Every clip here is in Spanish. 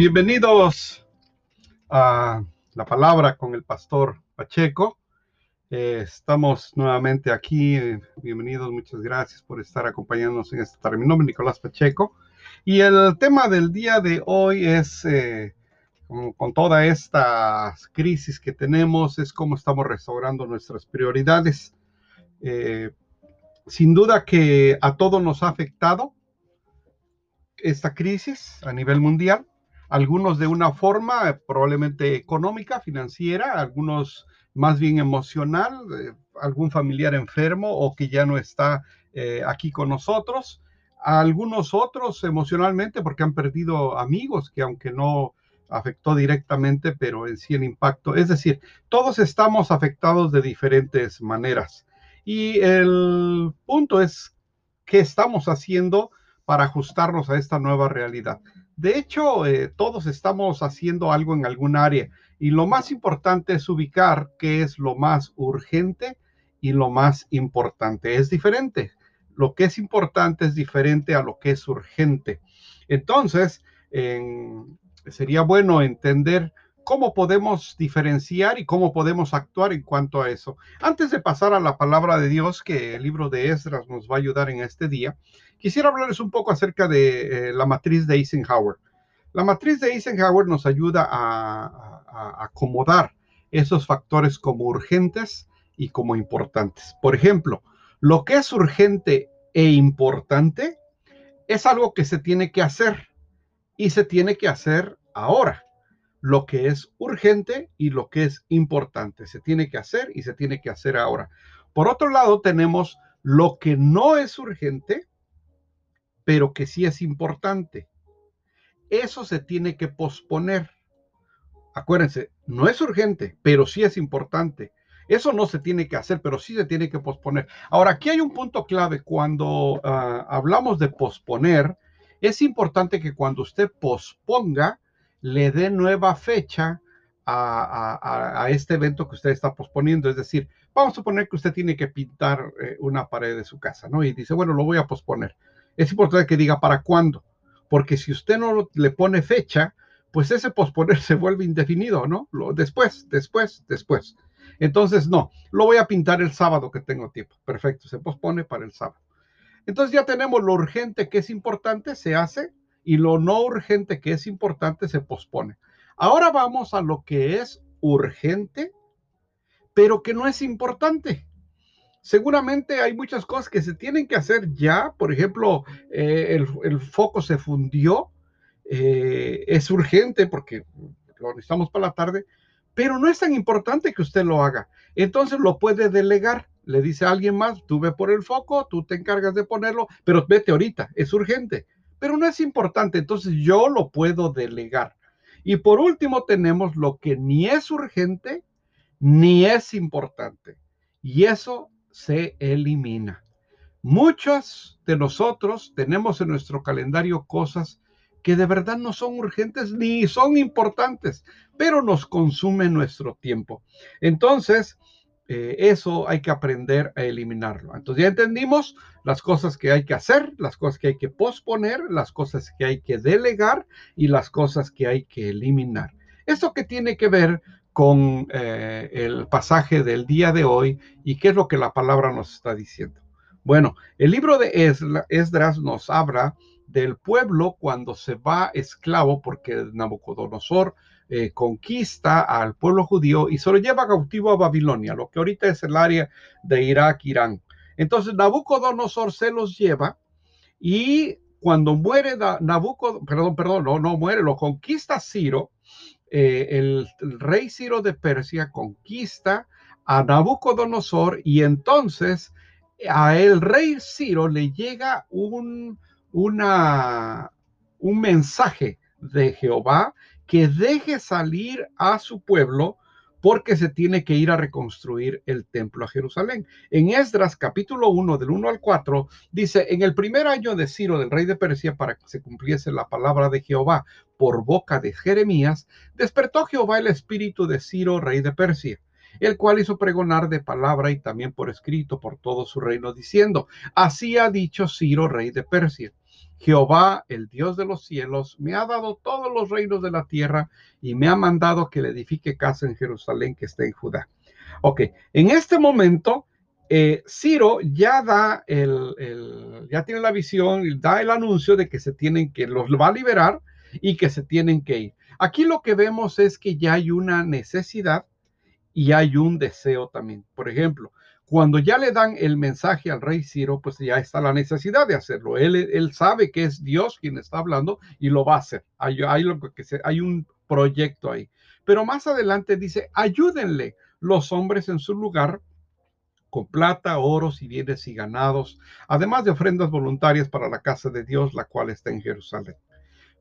Bienvenidos a la palabra con el pastor Pacheco. Eh, estamos nuevamente aquí. Bienvenidos, muchas gracias por estar acompañándonos en este tarde. Mi nombre es Nicolás Pacheco y el tema del día de hoy es, eh, con, toda esta crisis que tenemos, es cómo estamos restaurando nuestras prioridades. Eh, sin duda que a todos nos ha afectado esta crisis a nivel mundial algunos de una forma eh, probablemente económica, financiera, algunos más bien emocional, eh, algún familiar enfermo o que ya no está eh, aquí con nosotros, algunos otros emocionalmente porque han perdido amigos que aunque no afectó directamente, pero en sí el impacto, es decir, todos estamos afectados de diferentes maneras. Y el punto es qué estamos haciendo para ajustarnos a esta nueva realidad. De hecho, eh, todos estamos haciendo algo en algún área y lo más importante es ubicar qué es lo más urgente y lo más importante. Es diferente. Lo que es importante es diferente a lo que es urgente. Entonces, sería bueno entender cómo podemos diferenciar y cómo podemos actuar en cuanto a eso. Antes de pasar a la palabra de Dios, que el libro de Esdras nos va a ayudar en este día, quisiera hablarles un poco acerca de eh, la matriz de Eisenhower. La matriz de Eisenhower nos ayuda a, a acomodar esos factores como urgentes y como importantes. Por ejemplo, lo que es urgente e importante es algo que se tiene que hacer y se tiene que hacer ahora lo que es urgente y lo que es importante. Se tiene que hacer y se tiene que hacer ahora. Por otro lado, tenemos lo que no es urgente, pero que sí es importante. Eso se tiene que posponer. Acuérdense, no es urgente, pero sí es importante. Eso no se tiene que hacer, pero sí se tiene que posponer. Ahora, aquí hay un punto clave. Cuando ah, hablamos de posponer, es importante que cuando usted posponga, le dé nueva fecha a, este evento que usted está posponiendo. Es decir, vamos a suponer que usted tiene que pintar eh, una pared de su casa, ¿no? Y dice, bueno, lo voy a posponer. Es importante que diga para cuándo, porque si usted no le pone fecha, pues ese posponer se vuelve indefinido, ¿no? Después, después, después. Entonces, no, lo voy a pintar el sábado que tengo tiempo. Perfecto, se pospone para el sábado. Entonces ya tenemos lo urgente que es importante, se hace, y lo no urgente que es importante se pospone. Ahora vamos a lo que es urgente, pero que no es importante. Seguramente hay muchas cosas que se tienen que hacer ya. Por ejemplo, eh, el, foco se fundió. Eh, es urgente porque lo necesitamos para la tarde, pero no es tan importante que usted lo haga. Entonces lo puede delegar. Le dice a alguien más, tú ve por el foco, tú te encargas de ponerlo, pero vete ahorita, es urgente pero no es importante, entonces yo lo puedo delegar. Y por último tenemos lo que ni es urgente ni es importante, y eso se elimina. Muchos de nosotros tenemos en nuestro calendario cosas que de verdad no son urgentes ni son importantes, pero nos consumen nuestro tiempo. Entonces, eh, eso hay que aprender a eliminarlo. Entonces ya entendimos las cosas que hay que hacer, las cosas que hay que posponer, las cosas que hay que delegar y las cosas que hay que eliminar. Esto que tiene que ver con eh, el pasaje del día de hoy y qué es lo que la palabra nos está diciendo. Bueno, el libro de Esdras nos habla del pueblo cuando se va esclavo porque Nabucodonosor eh, conquista al pueblo judío y se lo lleva cautivo a Babilonia, lo que ahorita es el área de Irak, Irán. Entonces Nabucodonosor se los lleva y cuando muere Nabucodonosor, perdón, perdón, no, no muere, lo conquista Ciro, eh, el, rey Ciro de Persia conquista a Nabucodonosor y entonces a el rey Ciro le llega un, un mensaje de Jehová que deje salir a su pueblo porque se tiene que ir a reconstruir el templo a Jerusalén. En Esdras capítulo 1 del 1 al 4 dice, en el primer año de Ciro, del rey de Persia, para que se cumpliese la palabra de Jehová por boca de Jeremías, despertó Jehová el espíritu de Ciro, rey de Persia el cual hizo pregonar de palabra y también por escrito por todo su reino, diciendo, así ha dicho Ciro, rey de Persia Jehová, el Dios de los cielos, me ha dado todos los reinos de la tierra y me ha mandado que le edifique casa en Jerusalén que esté en Judá. Ok, en este momento, eh, Ciro ya da el, ya tiene la visión, da el anuncio de que se tienen que, los va a liberar y que se tienen que ir. Aquí lo que vemos es que ya hay una necesidad y hay un deseo también. Por ejemplo, cuando ya le dan el mensaje al rey Ciro, pues ya está la necesidad de hacerlo. Él, sabe que es Dios quien está hablando y lo va a hacer. Hay un proyecto ahí. Pero más adelante dice, ayúdenle los hombres en su lugar con plata, oros y bienes y ganados, además de ofrendas voluntarias para la casa de Dios, la cual está en Jerusalén.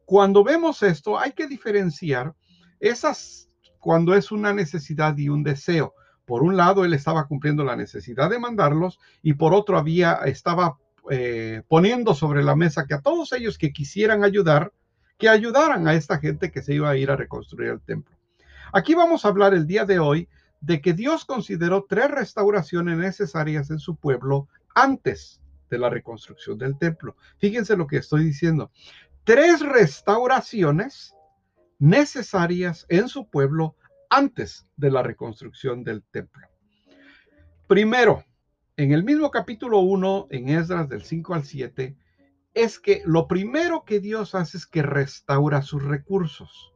Cuando vemos esto, hay que diferenciar esas cuando es una necesidad y un deseo. Por un lado, él estaba cumpliendo la necesidad de mandarlos y por otro había, estaba eh, poniendo sobre la mesa que a todos ellos que quisieran ayudar, que ayudaran a esta gente que se iba a ir a reconstruir el templo. Aquí vamos a hablar el día de hoy de que Dios consideró tres restauraciones necesarias en su pueblo antes de la reconstrucción del templo. Fíjense lo que estoy diciendo. Tres restauraciones necesarias en su pueblo antes de la reconstrucción del templo. Primero, en el mismo capítulo 1, en Esdras del 5 al 7, es que lo primero que Dios hace es que restaura sus recursos.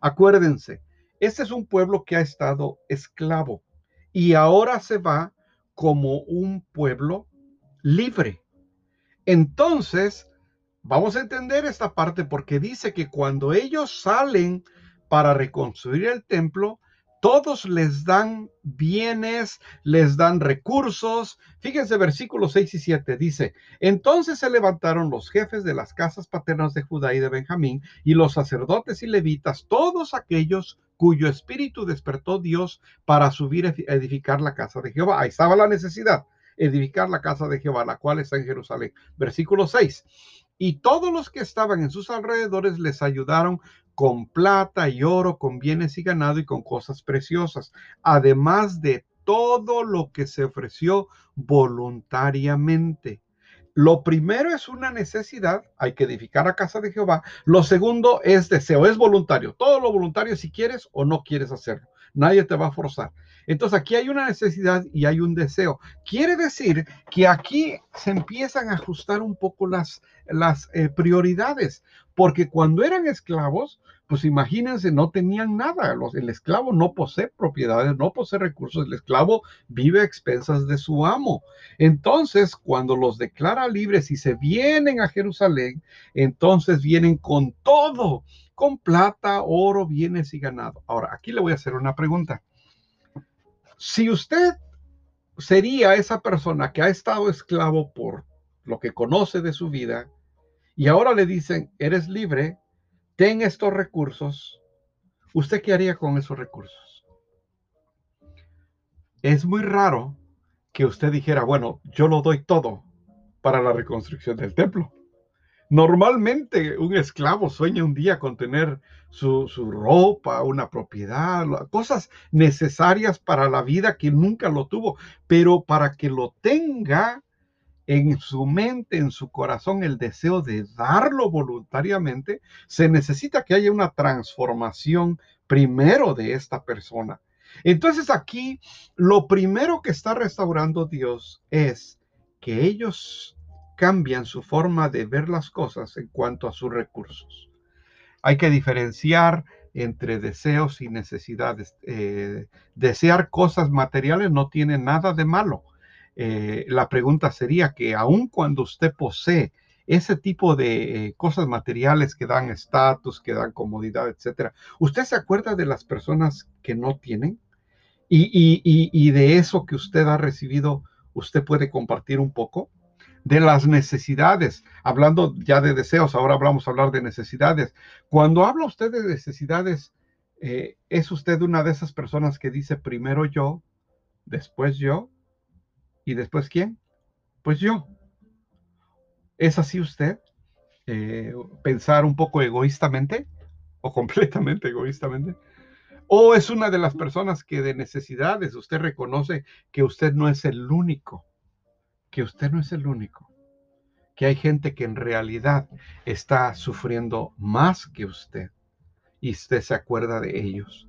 Acuérdense, este es un pueblo que ha estado esclavo y ahora se va como un pueblo libre. Entonces, vamos a entender esta parte porque dice que cuando ellos salen para reconstruir el templo, todos les dan bienes, les dan recursos. Fíjense, versículos 6 y 7 dice, entonces se levantaron los jefes de las casas paternas de Judá y de Benjamín y los sacerdotes y levitas, todos aquellos cuyo espíritu despertó Dios para subir a edificar la casa de Jehová. Ahí estaba la necesidad, edificar la casa de Jehová, la cual está en Jerusalén. Versículo 6. Y todos los que estaban en sus alrededores les ayudaron con plata y oro, con bienes y ganado y con cosas preciosas, además de todo lo que se ofreció voluntariamente. Lo primero es una necesidad, hay que edificar a casa de Jehová. Lo segundo es deseo, es voluntario. Todo lo voluntario si quieres o no quieres hacerlo. Nadie te va a forzar. Entonces aquí hay una necesidad y hay un deseo. Quiere decir que aquí se empiezan a ajustar un poco las, eh, prioridades, porque cuando eran esclavos, pues imagínense, no tenían nada. El esclavo no posee propiedades, no posee recursos. El esclavo vive a expensas de su amo. Entonces, cuando los declara libres y se vienen a Jerusalén, entonces vienen con todo, con plata, oro, bienes y ganado. Ahora, aquí le voy a hacer una pregunta. Si usted sería esa persona que ha estado esclavo por lo que conoce de su vida y ahora le dicen, eres libre, ten estos recursos, ¿usted qué haría con esos recursos? Es muy raro que usted dijera, bueno, yo lo doy todo para la reconstrucción del templo. Normalmente un esclavo sueña un día con tener su, su, ropa, una propiedad, cosas necesarias para la vida que nunca lo tuvo, pero para que lo tenga, en su mente, en su corazón, el deseo de darlo voluntariamente, se necesita que haya una transformación primero de esta persona. Entonces aquí lo primero que está restaurando Dios es que ellos cambian su forma de ver las cosas en cuanto a sus recursos. Hay que diferenciar entre deseos y necesidades. Eh, desear cosas materiales no tiene nada de malo eh, la pregunta sería que aun cuando usted posee ese tipo de eh, cosas materiales que dan estatus, que dan comodidad, etcétera, ¿usted se acuerda de las personas que no tienen? Y, de eso que usted ha recibido, ¿usted puede compartir un poco? De las necesidades, hablando ya de deseos, ahora vamos a hablar de necesidades. Cuando habla usted de necesidades, eh, ¿es usted una de esas personas que dice primero yo, después yo? ¿Y después quién? Pues yo. ¿Es así usted? Eh, ¿Pensar un poco egoístamente o completamente egoístamente? ¿O es una de las personas que de necesidades usted reconoce que usted no es el único? Que usted no es el único que hay gente que en realidad está sufriendo más que usted y usted se acuerda de ellos.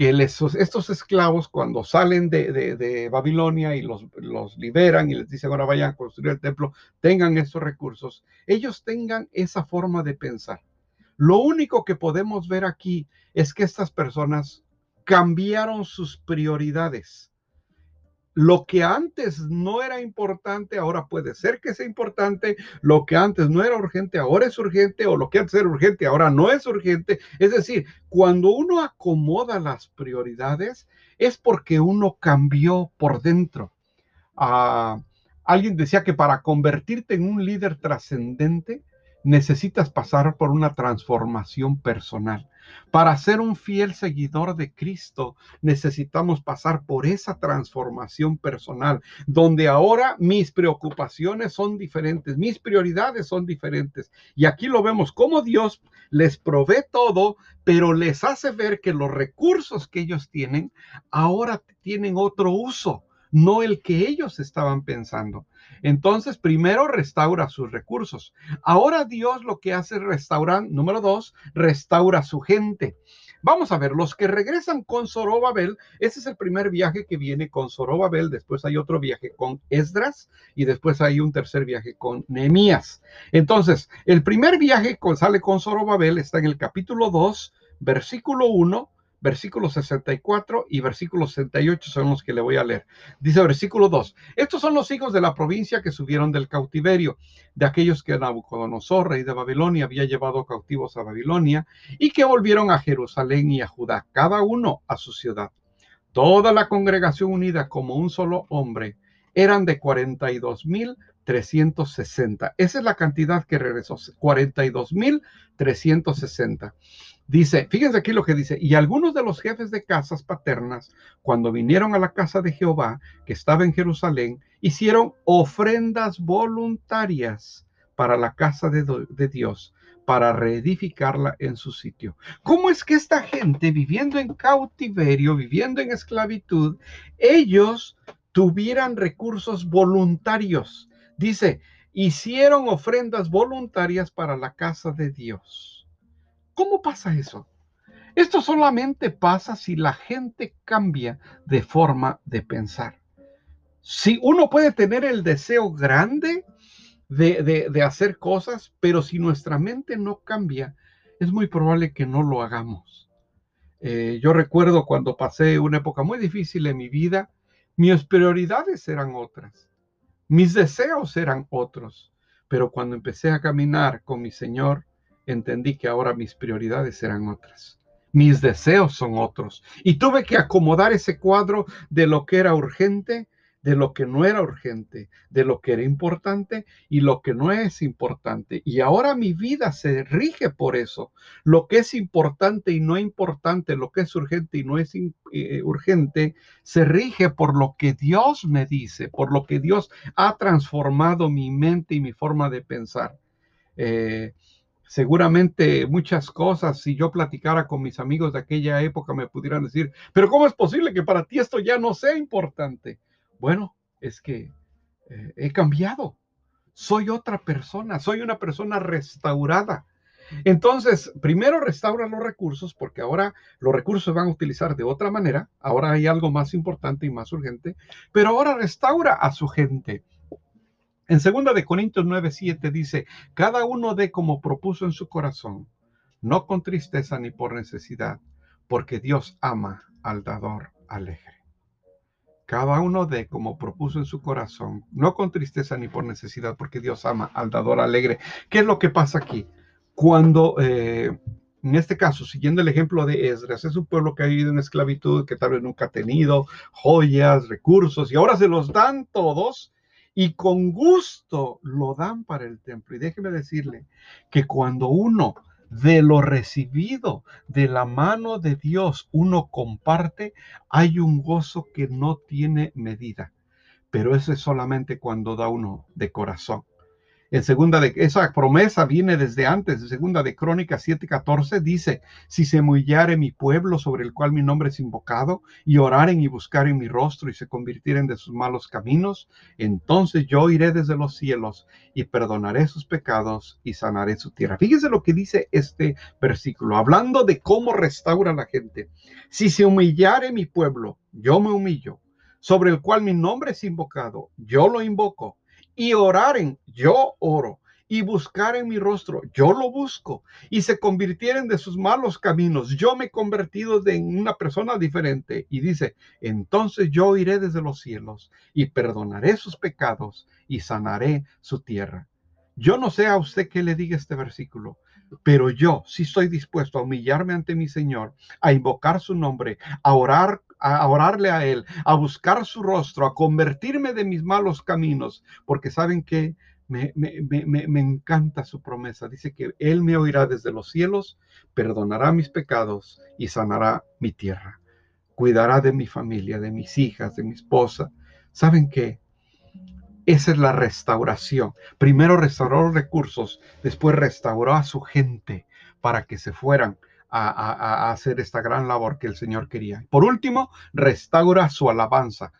que estos esclavos cuando salen de, Babilonia y los, los, liberan y les dicen ahora vayan a construir el templo, tengan esos recursos, ellos tengan esa forma de pensar. Lo único que podemos ver aquí es que estas personas cambiaron sus prioridades lo que antes no era importante, ahora puede ser que sea importante. Lo que antes no era urgente, ahora es urgente. O lo que antes era urgente, ahora no es urgente. Es decir, cuando uno acomoda las prioridades, es porque uno cambió por dentro. Ah, alguien decía que para convertirte en un líder trascendente, necesitas pasar por una transformación personal. Para ser un fiel seguidor de Cristo, necesitamos pasar por esa transformación personal, donde ahora mis preocupaciones son diferentes, mis prioridades son diferentes. Y aquí lo vemos como Dios les provee todo, pero les hace ver que los recursos que ellos tienen ahora tienen otro uso no el que ellos estaban pensando. Entonces, primero restaura sus recursos. Ahora Dios lo que hace es restaurar, número dos, restaura su gente. Vamos a ver, los que regresan con Zorobabel, ese es el primer viaje que viene con Zorobabel, después hay otro viaje con Esdras y después hay un tercer viaje con Nehemías. Entonces, el primer viaje que sale con Zorobabel está en el capítulo 2, versículo 1 versículo 64 y versículo 68 son los que le voy a leer. Dice versículo 2, estos son los hijos de la provincia que subieron del cautiverio, de aquellos que Nabucodonosor, rey de Babilonia, había llevado cautivos a Babilonia y que volvieron a Jerusalén y a Judá, cada uno a su ciudad. Toda la congregación unida como un solo hombre eran de 42 mil 360. Esa es la cantidad que regresó, 42.360. Dice, fíjense aquí lo que dice, y algunos de los jefes de casas paternas, cuando vinieron a la casa de Jehová, que estaba en Jerusalén, hicieron ofrendas voluntarias para la casa de, de Dios, para reedificarla en su sitio. ¿Cómo es que esta gente, viviendo en cautiverio, viviendo en esclavitud, ellos tuvieran recursos voluntarios? Dice, hicieron ofrendas voluntarias para la casa de Dios. ¿Cómo pasa eso? Esto solamente pasa si la gente cambia de forma de pensar. Si uno puede tener el deseo grande de, hacer cosas, pero si nuestra mente no cambia, es muy probable que no lo hagamos. Eh, yo recuerdo cuando pasé una época muy difícil en mi vida, mis prioridades eran otras. Mis deseos eran otros, pero cuando empecé a caminar con mi Señor, entendí que ahora mis prioridades eran otras. Mis deseos son otros. Y tuve que acomodar ese cuadro de lo que era urgente de lo que no era urgente, de lo que era importante y lo que no es importante. Y ahora mi vida se rige por eso. Lo que es importante y no importante, lo que es urgente y no es eh, urgente, se rige por lo que Dios me dice, por lo que Dios ha transformado mi mente y mi forma de pensar. Eh, seguramente muchas cosas, si yo platicara con mis amigos de aquella época, me pudieran decir, pero ¿cómo es posible que para ti esto ya no sea importante? Bueno, es que eh, he cambiado. Soy otra persona, soy una persona restaurada. Entonces, primero restaura los recursos porque ahora los recursos van a utilizar de otra manera. Ahora hay algo más importante y más urgente, pero ahora restaura a su gente. En 2 de Corintios 9, 7 dice, cada uno dé como propuso en su corazón, no con tristeza ni por necesidad, porque Dios ama al dador alegre cada uno de como propuso en su corazón, no con tristeza ni por necesidad, porque Dios ama al dador alegre. ¿Qué es lo que pasa aquí? Cuando, eh, en este caso, siguiendo el ejemplo de Esdras, es un pueblo que ha vivido en esclavitud, que tal vez nunca ha tenido joyas, recursos, y ahora se los dan todos y con gusto lo dan para el templo. Y déjeme decirle que cuando uno de lo recibido de la mano de Dios uno comparte, hay un gozo que no tiene medida. Pero eso es solamente cuando da uno de corazón. En segunda de esa promesa viene desde antes, de segunda de Crónicas 7:14 dice, si se humillare mi pueblo sobre el cual mi nombre es invocado y oraren y buscaren mi rostro y se convirtieren de sus malos caminos, entonces yo iré desde los cielos y perdonaré sus pecados y sanaré su tierra. Fíjese lo que dice este versículo, hablando de cómo restaura la gente. Si se humillare mi pueblo, yo me humillo, sobre el cual mi nombre es invocado, yo lo invoco y oraren, yo oro, y buscaren mi rostro, yo lo busco, y se convirtieren de sus malos caminos, yo me he convertido en una persona diferente. Y dice, entonces yo iré desde los cielos y perdonaré sus pecados y sanaré su tierra. Yo no sé a usted qué le diga este versículo, pero yo sí estoy dispuesto a humillarme ante mi Señor, a invocar su nombre, a orar a orarle a Él, a buscar su rostro, a convertirme de mis malos caminos, porque saben que me, me, encanta su promesa. Dice que Él me oirá desde los cielos, perdonará mis pecados y sanará mi tierra. Cuidará de mi familia, de mis hijas, de mi esposa. ¿Saben qué? Esa es la restauración. Primero restauró los recursos, después restauró a su gente para que se fueran a, hacer esta gran labor que el Señor quería. Por último, restaura su alabanza.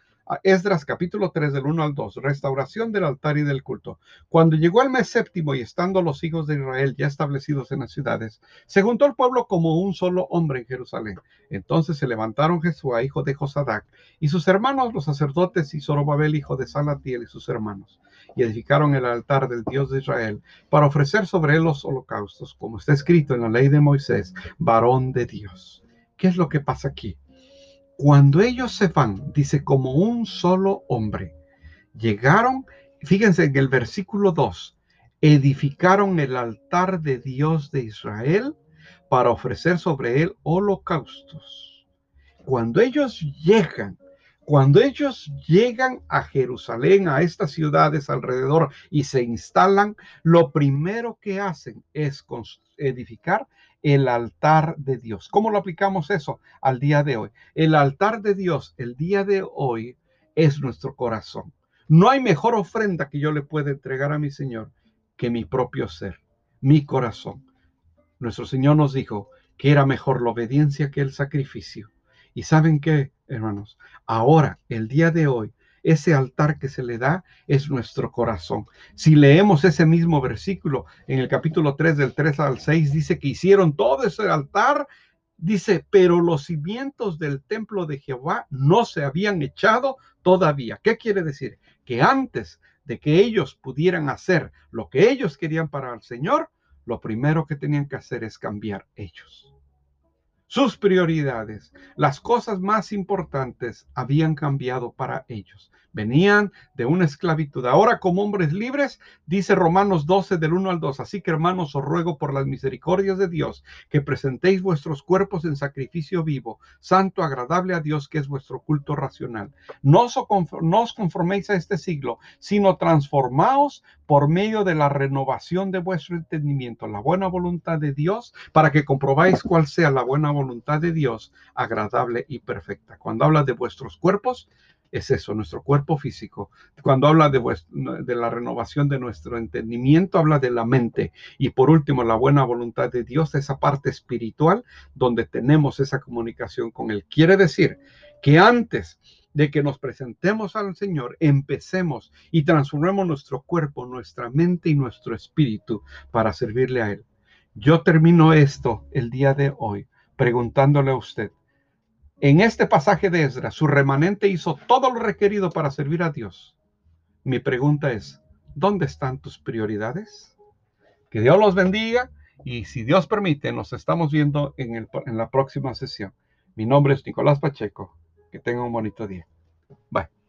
Esdras capítulo 3 del 1 al 2, restauración del altar y del culto. Cuando llegó el mes séptimo y estando los hijos de Israel ya establecidos en las ciudades, se juntó el pueblo como un solo hombre en Jerusalén. Entonces se levantaron Jesús, hijo de Josadac, y sus hermanos los sacerdotes y Zorobabel, hijo de Salatiel, y sus hermanos y edificaron el altar del Dios de Israel para ofrecer sobre él los holocaustos, como está escrito en la ley de Moisés, varón de Dios. ¿Qué es lo que pasa aquí? Cuando ellos se van, dice, como un solo hombre, llegaron, fíjense en el versículo 2, edificaron el altar de Dios de Israel para ofrecer sobre él holocaustos. Cuando ellos llegan cuando ellos llegan a Jerusalén, a estas ciudades alrededor y se instalan, lo primero que hacen es edificar el altar de Dios. ¿Cómo lo aplicamos eso al día de hoy? El altar de Dios, el día de hoy, es nuestro corazón. No hay mejor ofrenda que yo le pueda entregar a mi Señor que mi propio ser, mi corazón. Nuestro Señor nos dijo que era mejor la obediencia que el sacrificio. Y saben qué, hermanos, ahora, el día de hoy, ese altar que se le da es nuestro corazón. Si leemos ese mismo versículo en el capítulo 3 del 3 al 6, dice que hicieron todo ese altar, dice, pero los cimientos del templo de Jehová no se habían echado todavía. ¿Qué quiere decir? Que antes de que ellos pudieran hacer lo que ellos querían para el Señor, lo primero que tenían que hacer es cambiar ellos sus prioridades, las cosas más importantes habían cambiado para ellos. Venían de una esclavitud. Ahora como hombres libres, dice Romanos 12 del 1 al 2. Así que hermanos, os ruego por las misericordias de Dios que presentéis vuestros cuerpos en sacrificio vivo, santo, agradable a Dios, que es vuestro culto racional. No os, conforméis a este siglo, sino transformaos por medio de la renovación de vuestro entendimiento, la buena voluntad de Dios, para que comprobáis cuál sea la buena voluntad de Dios, agradable y perfecta. Cuando habla de vuestros cuerpos, es eso, nuestro cuerpo físico. Cuando habla de, de, la renovación de nuestro entendimiento, habla de la mente. Y por último, la buena voluntad de Dios, esa parte espiritual donde tenemos esa comunicación con Él. Quiere decir que antes de que nos presentemos al Señor, empecemos y transformemos nuestro cuerpo, nuestra mente y nuestro espíritu para servirle a Él. Yo termino esto el día de hoy preguntándole a usted, en este pasaje de Esdras, su remanente hizo todo lo requerido para servir a Dios. Mi pregunta es, ¿dónde están tus prioridades? Que Dios los bendiga y si Dios permite, nos estamos viendo en, la próxima sesión. Mi nombre es Nicolás Pacheco. Que tenga un bonito día. Bye.